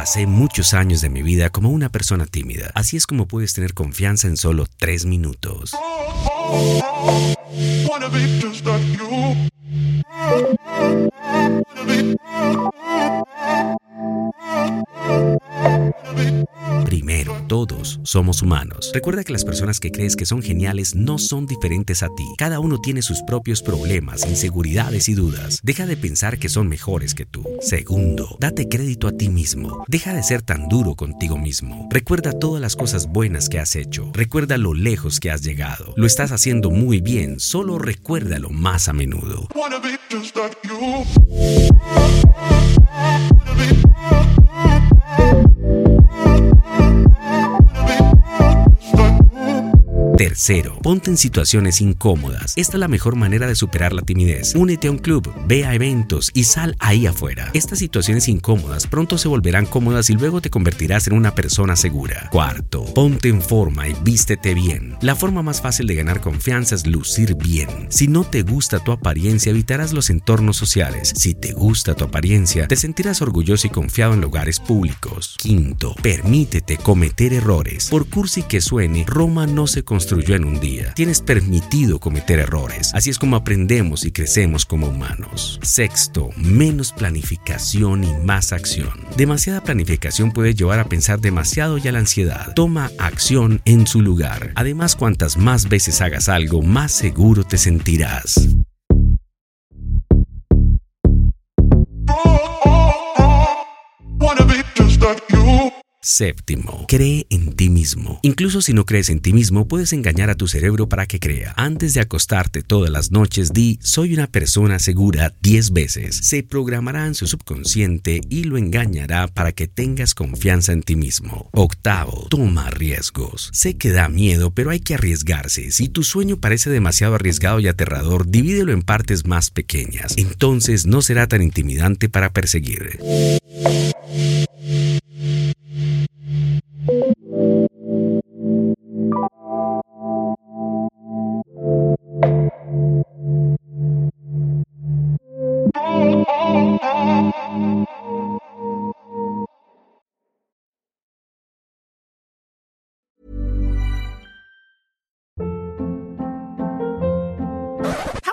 Pasé muchos años de mi vida como una persona tímida. Así es como puedes tener confianza en solo tres minutos. Somos humanos. Recuerda que las personas que crees que son geniales no son diferentes a ti. Cada uno tiene sus propios problemas, inseguridades y dudas. Deja de pensar que son mejores que tú. Segundo, date crédito a ti mismo. Deja de ser tan duro contigo mismo. Recuerda todas las cosas buenas que has hecho. Recuerda lo lejos que has llegado. Lo estás haciendo muy bien, solo recuérdalo más a menudo. Tercero, ponte en situaciones incómodas. Esta es la mejor manera de superar la timidez. Únete a un club, ve a eventos y sal ahí afuera. Estas situaciones incómodas pronto se volverán cómodas y luego te convertirás en una persona segura. Cuarto, ponte en forma y vístete bien. La forma más fácil de ganar confianza es lucir bien. Si no te gusta tu apariencia, evitarás los entornos sociales. Si te gusta tu apariencia, te sentirás orgulloso y confiado en lugares públicos. Quinto, permítete cometer errores. Por cursi que suene, Roma no se construyó en un día. Tienes permitido cometer errores. Así es como aprendemos y crecemos como humanos. Sexto, menos planificación y más acción. Demasiada planificación puede llevar a pensar demasiado y a la ansiedad. Toma acción en su lugar. Además, cuantas más veces hagas algo, más seguro te sentirás. Séptimo, cree en ti mismo. Incluso si no crees en ti mismo, puedes engañar a tu cerebro para que crea. Antes de acostarte todas las noches, di soy una persona segura 10 veces. Se programará en su subconsciente y lo engañará para que tengas confianza en ti mismo. Octavo, toma riesgos. Sé que da miedo, pero hay que arriesgarse. Si tu sueño parece demasiado arriesgado y aterrador, divídelo en partes más pequeñas. Entonces no será tan intimidante para perseguir.